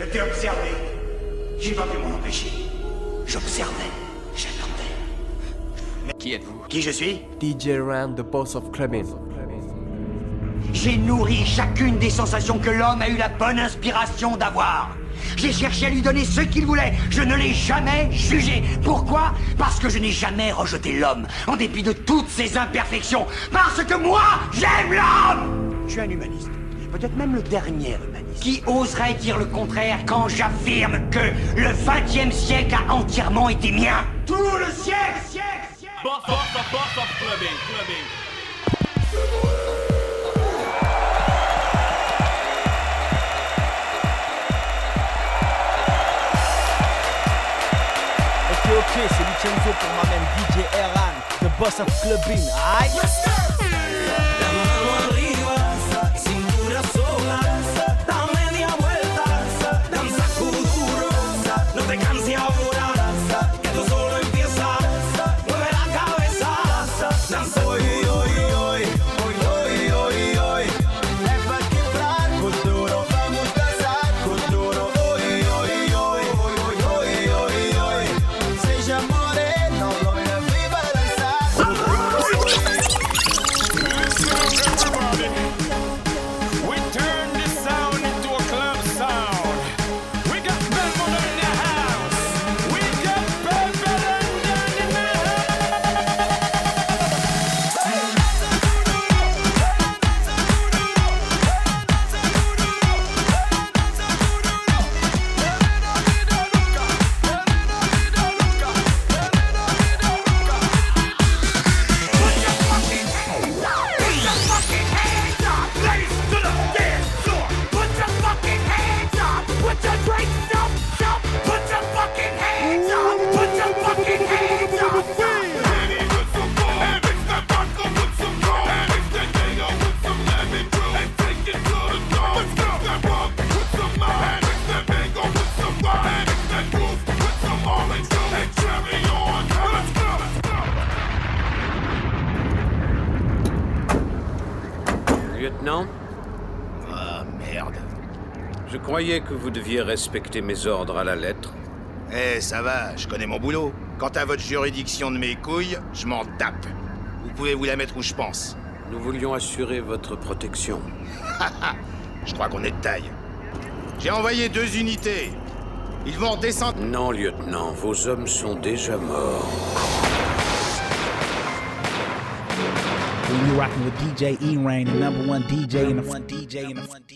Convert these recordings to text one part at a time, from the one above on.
Je t'ai observé. J'ai pas pu m'en empêcher. J'observais. J'attendais. Qui êtes-vous? Qui je suis? DJ Ran, the boss of Clubbing. J'ai nourri chacune des sensations que l'homme a eu la bonne inspiration d'avoir. J'ai cherché à lui donner ce qu'il voulait. Je ne l'ai jamais jugé. Pourquoi? Parce que je n'ai jamais rejeté l'homme, en dépit de toutes ses imperfections. Parce que moi, j'aime l'homme Je suis un humaniste. Peut-être même le dernier humaniste. Qui oserait dire le contraire quand j'affirme que le XXe siècle a entièrement été mien? Tout le siècle, siècle, siècle! Boss of, boss boss of clubbing, clubbing. Ok, ok, c'est Vincenzo pour ma même DJ Eran, the boss of clubbing, aïe vous deviez respecter mes ordres à la lettre. Eh, ça va, je connais mon boulot. Quant à votre juridiction de mes couilles, je m'en tape. Vous pouvez vous la mettre où je pense. Nous voulions assurer votre protection. Je crois qu'on est de taille. J'ai envoyé deux unités. Ils vont redescendre. Non, lieutenant, vos hommes sont déjà morts. You rocking with DJ E-Rain, the number one DJ in the one DJ in the one DJ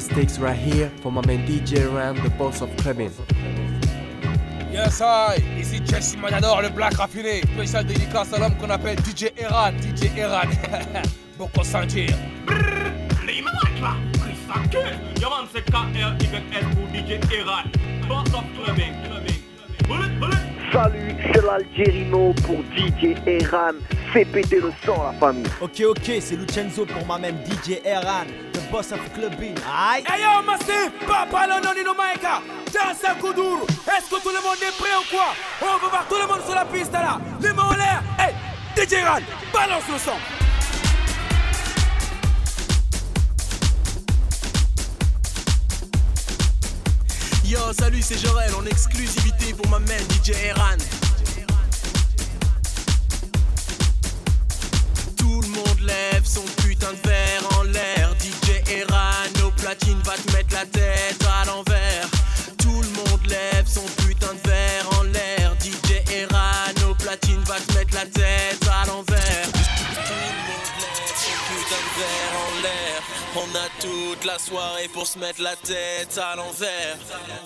Sticks right here for my man DJ Ran, the boss of Clubbing. Yes, I. Ici Jesse Matador, le black raffiné. Spécial dédicace à l'homme qu'on appelle DJ Eran. DJ Eran. Beaucoup sentir. Lima Matla, Chris Sanchez. Your man say K-R-Y-S pour DJ Eran. Boss of clubbing, clubbing. Bullet, bullet. Salut, c'est l'Algérino pour DJ Eran. Fais péter le son, la famille. Ok, ok, c'est Lucenzo pour ma même DJ Eran, boss of clubbing. Aïe! Hey yo, Massif, Papa Londonino Maïka, Jansa Koudourou. Est-ce que tout le monde est prêt ou quoi? On veut voir tout le monde sur la piste là. Les mains en l'air. Hey, DJ Eran, balance le son. Yo, salut, c'est Jorel en exclusivité pour ma main DJ Eran. On a toute la soirée pour se mettre la tête à l'envers.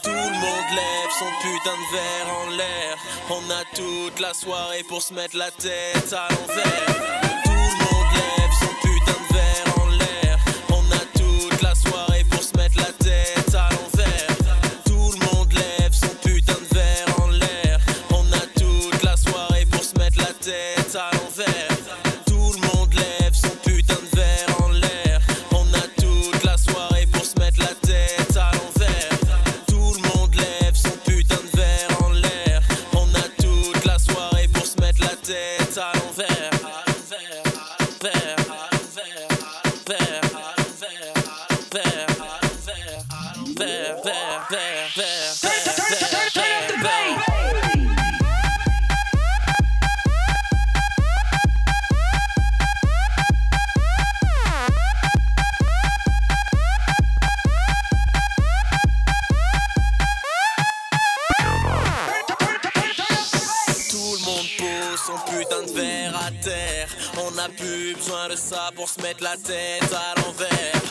Tout le monde lève son putain de verre en l'air. On a toute la soirée pour se mettre la tête à l'envers. Plus besoin de ça pour se mettre la tête à l'envers.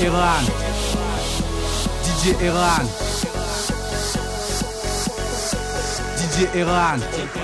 Eran. DJ Eran. DJ Eran. DJ Eran.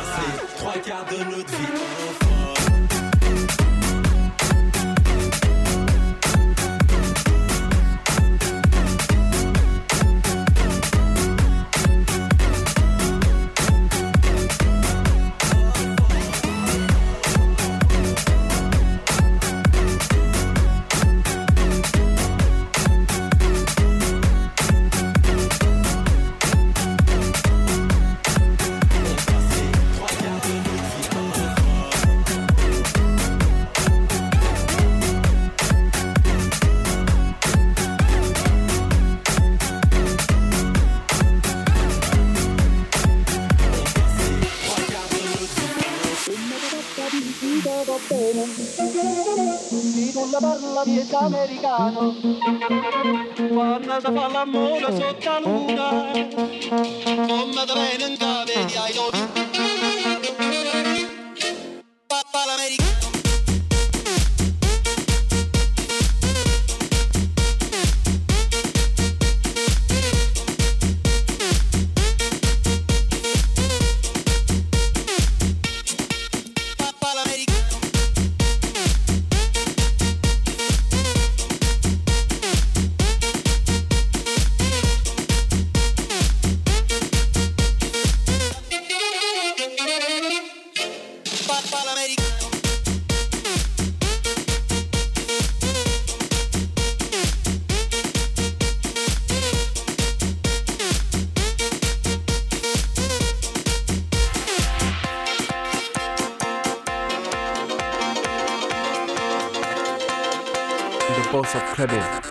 mano Guardata fa l'amore sotto la luna. Con madre in the box of credit.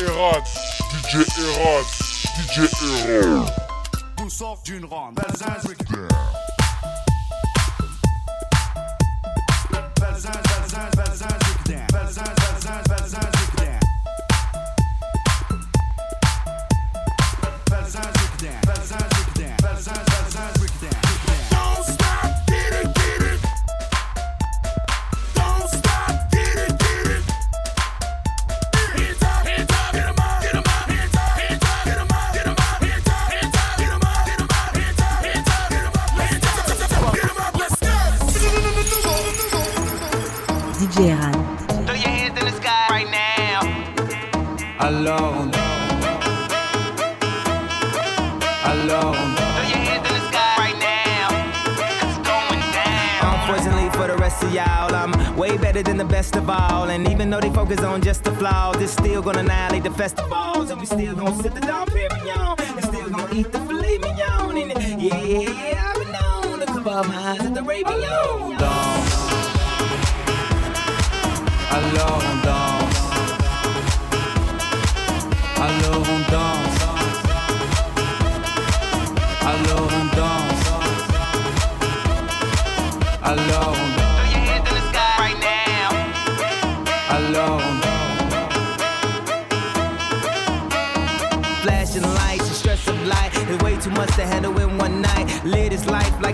DJ Erod, DJ Erod, DJ Erod. Nous sort d'une ronde. festivals and we still don't sit the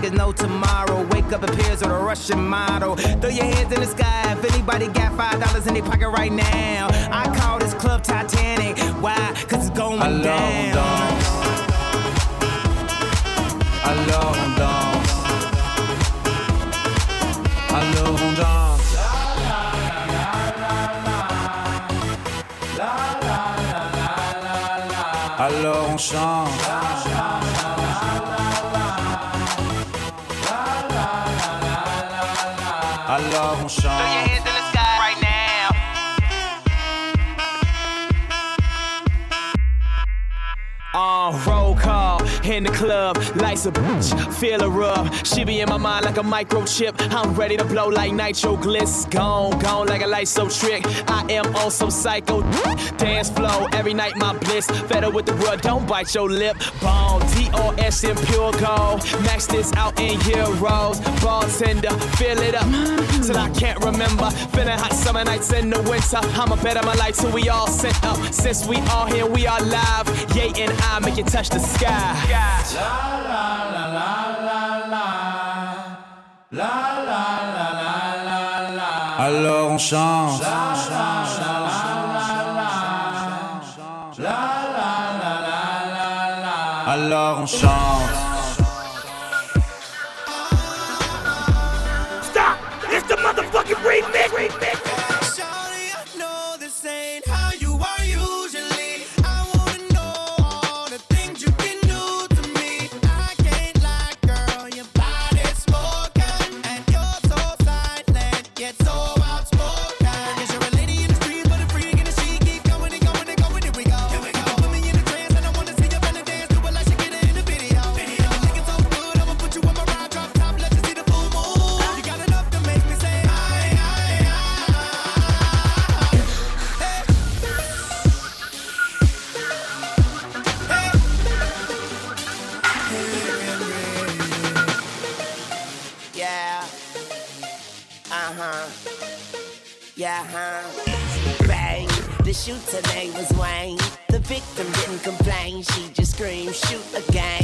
is no tomorrow. Wake up appears with a Russian model. Throw your hands in the sky if anybody got five dollars in their pocket right now. I call this club Titanic. Why? Cause it's going Alone down. Dance. Alone dance. Alone dance. Allons chante. Sean. Throw your hands in the sky right now. Uh, in the club, lights a bitch, feel a rub. She be in my mind like a microchip. I'm ready to blow like nitro gliss. Gone, gone like a light so trick. I am on some psycho dance flow. Every night my bliss. Fed with the world. don't bite your lip. Bone, DOS in pure gold. Max this out in heroes. Bartender, fill it up till I can't remember. Feeling hot summer nights in the winter. I'ma my life till we all set up. Since we all here, we are live. Yay and I make it touch the sky. Alors on chante. Alors on chante. Stop! It's the motherfucking remix! yeah, huh? Bang, the shooter name was Wayne. The victim didn't complain, she just screamed, shoot again.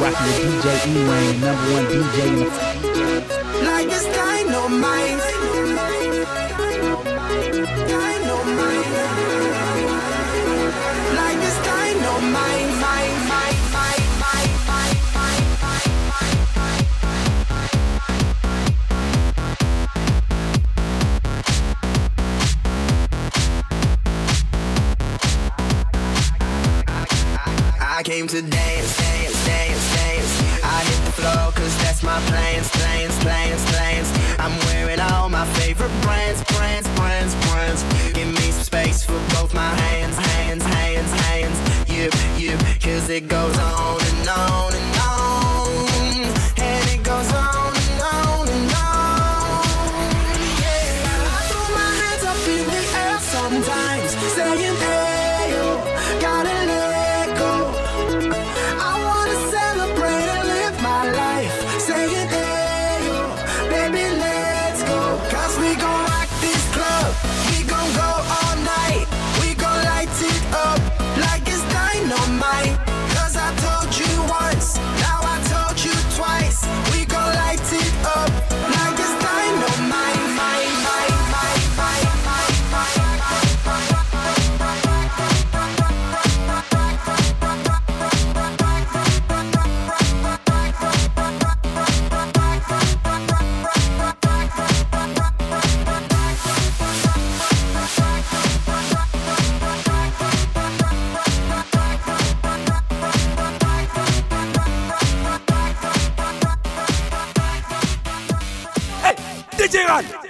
rocking with DJ E Wayne, number one DJ in the. Like it's dynamite. Dynamite. Dynamite. it goes on and on.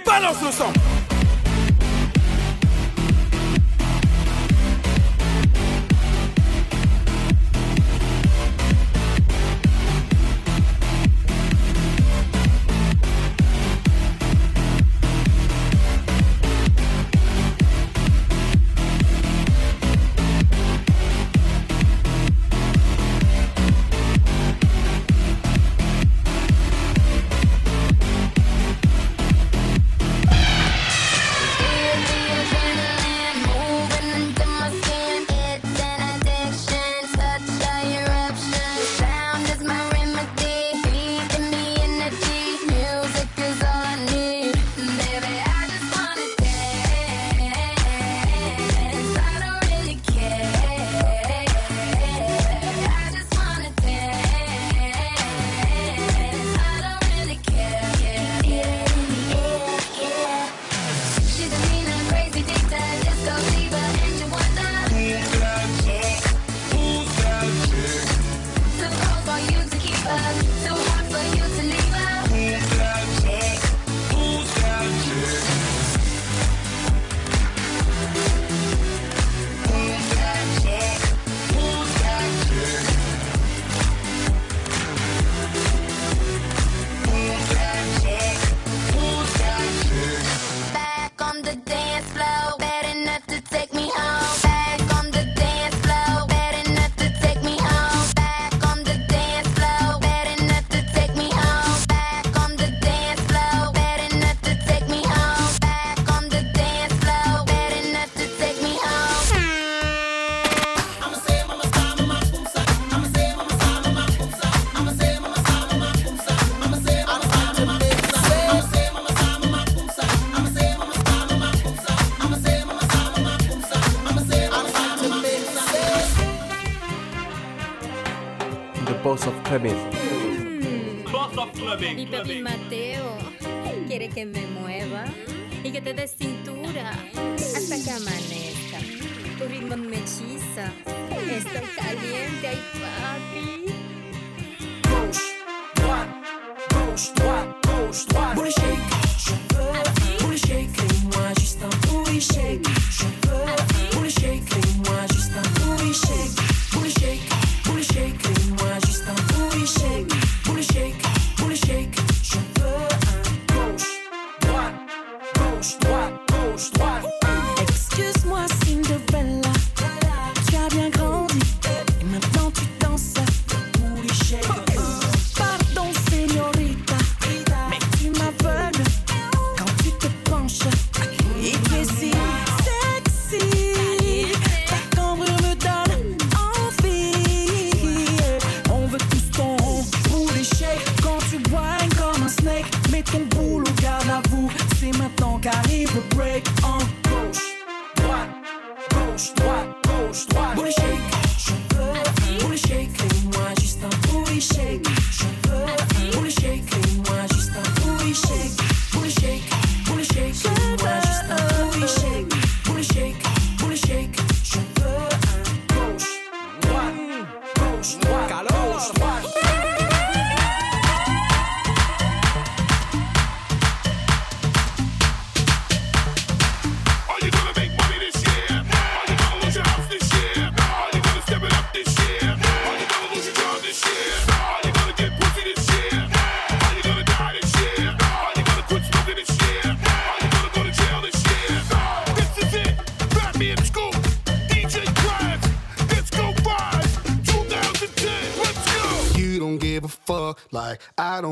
balance le sang.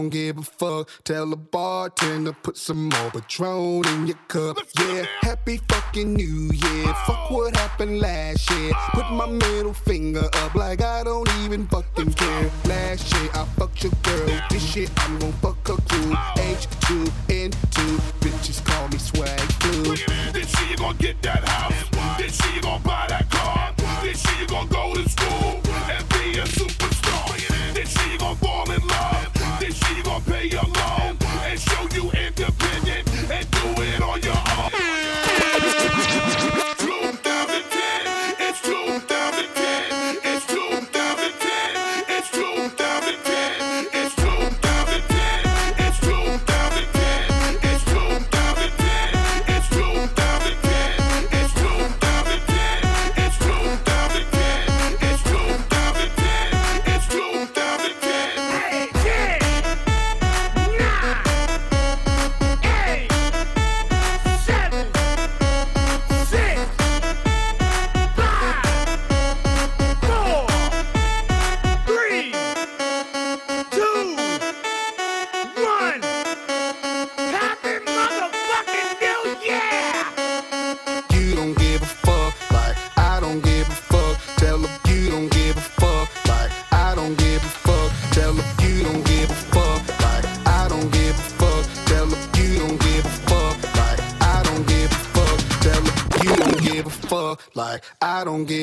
don't give a fuck. Tell a bartender, put some more Patron in your cup. Yeah, happy fucking new year. Fuck what happened last year. Put my middle finger up like I don't even fucking care. Last year I fucked your girl. This year I'm gon' fuck her crew. H2 N2. Bitches call me swag blue. This year you gon' get that house. This year you gon' buy that car. This year you gon' go to school and be a superstar. This year you gon' fall in love you gon' pay your loan.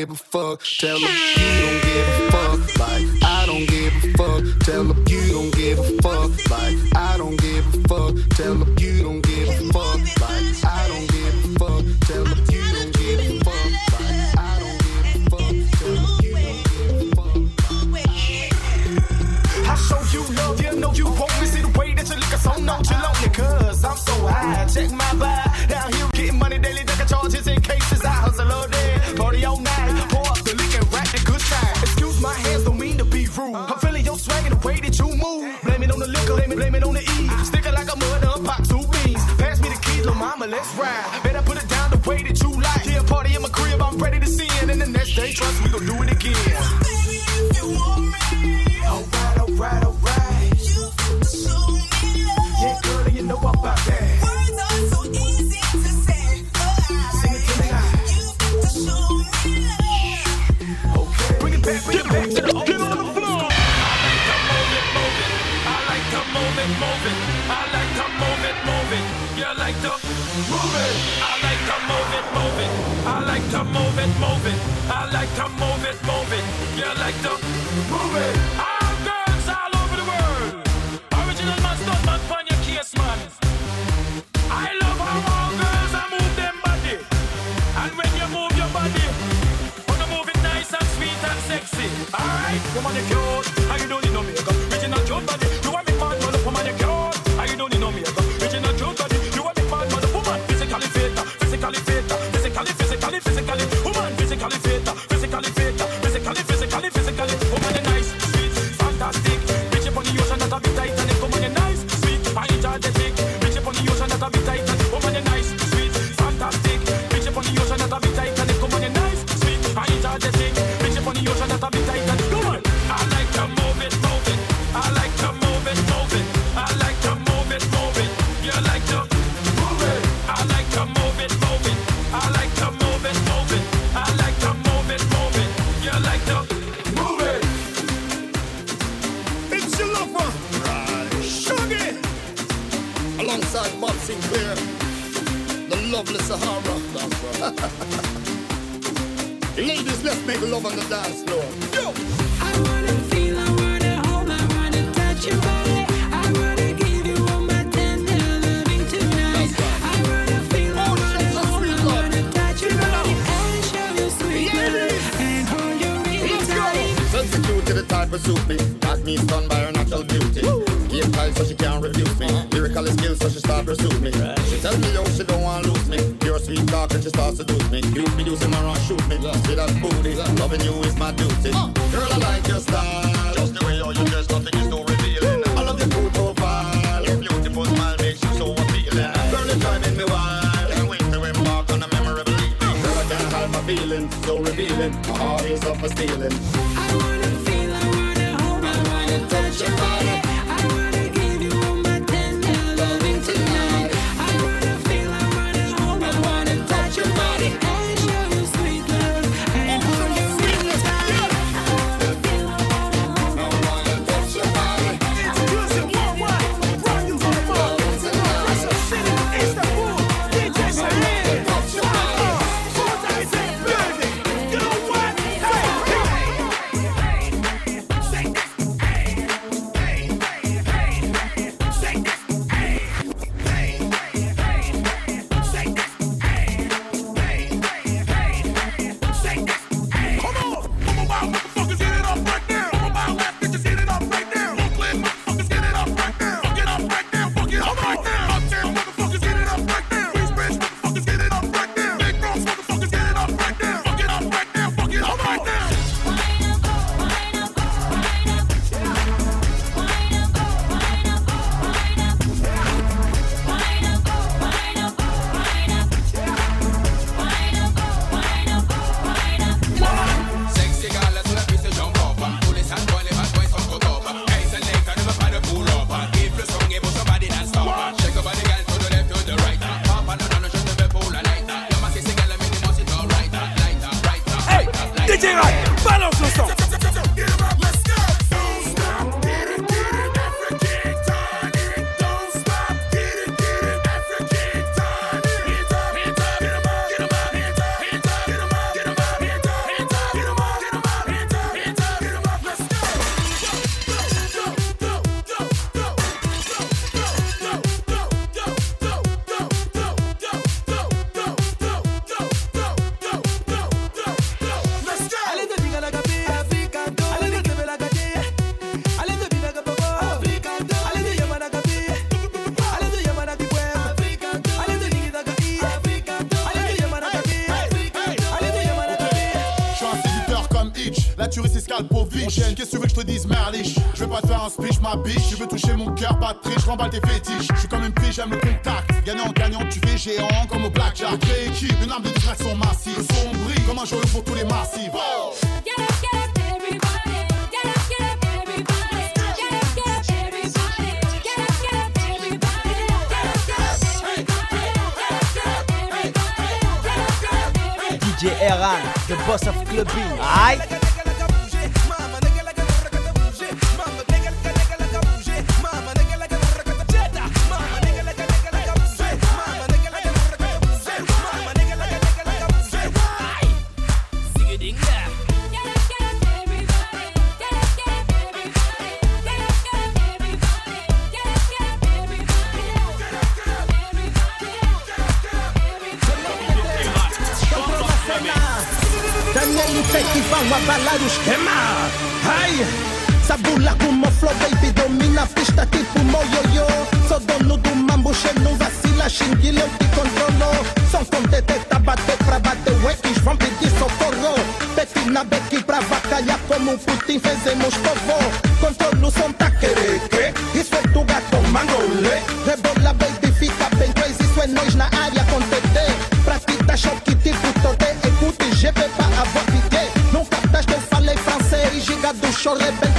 give a fuck. Tell them. Tomorrow shoot me Love. with that booty. Love. Loving you is my duty. Uh. Girl, I like your style. Just the way how you dress, nothing is too revealing. I love your cool profile. Your beautiful smile makes you so appealing. Girl, you're driving me wild. Can't wait to embark on a memorable evening. Girl, I can't hide my feelings, so revealing. My heart is up for stealing. I wanna feel, I wanna hold, I wanna touch your body. Balancez ensemble ma biche. Tu veux toucher mon cœur, pas de triche, remballe tes fétiches. Je suis comme une fille, j'aime le contact. Gagnant, gagnant, tu fais géant comme au blackjack. Notre équipe, une arme de distraction massive. Le son brille comme un joyau pour tous les massifs. DJ Eran, the boss of clubbing. Aye. Oj, baby, gumoflowej wydomina Pyszta typu mojojo Co do nudu mam buszenną Wasila Szingilą i kontrolą Są kąte te tabatę Prabatę łakiś wampy nie sokoro Beki na beki prawaka Jakomu Putin feze moszkowo Kontrolu są takie ryky I swetuga to mangole. Rebola baby Yo rebelde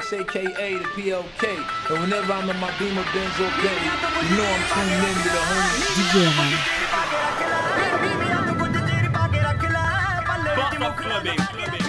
Banks, aka the PLK. And whenever I'm in my Beamer Benz or Bentley, you know I'm tuned in to the homie DJ Eran. Just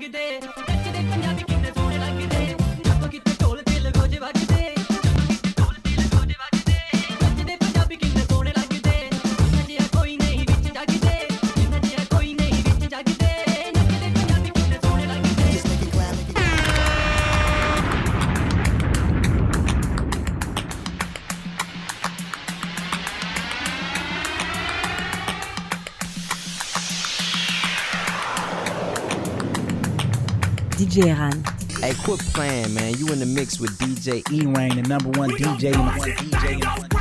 Good day. DJ Ran. Hey, quit playing, man. You in the mix with DJ E Rain, the number one DJ in the world. DJ.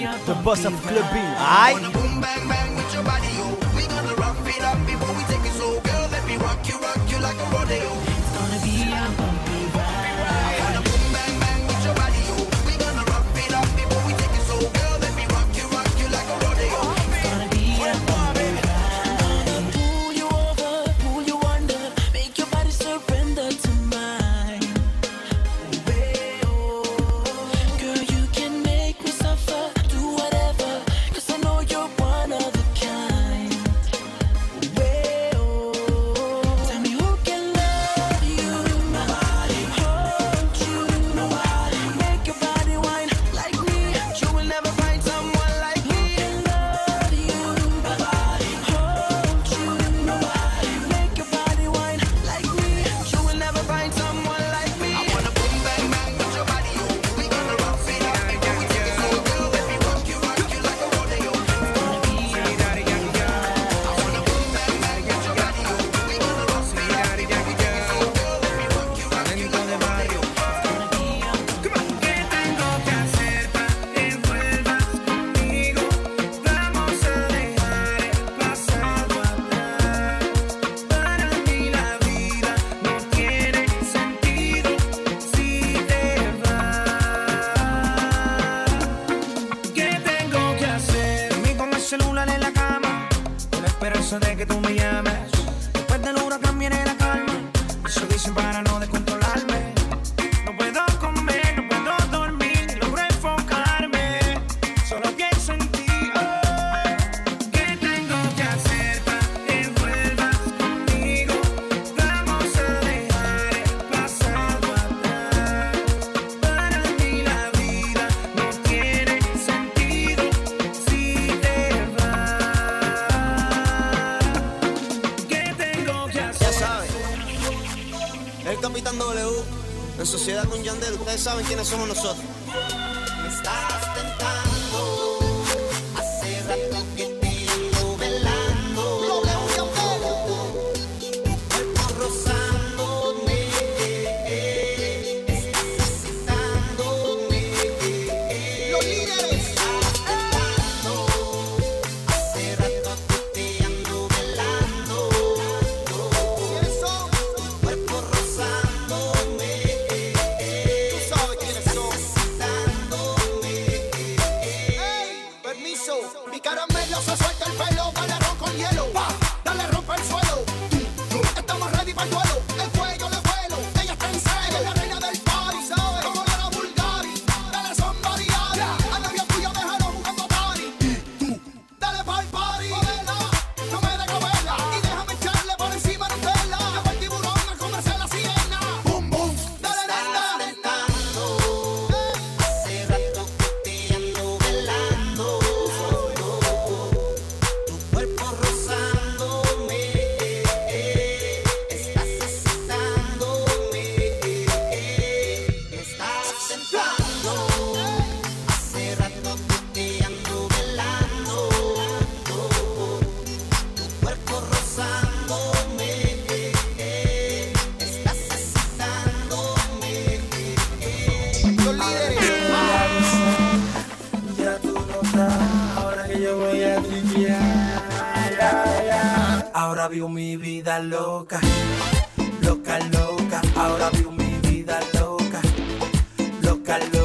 The boss of clubbing, B, alright? W. En sociedad con Yandel, ustedes saben quiénes somos nosotros. calor.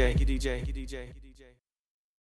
DJ, DJ, DJ.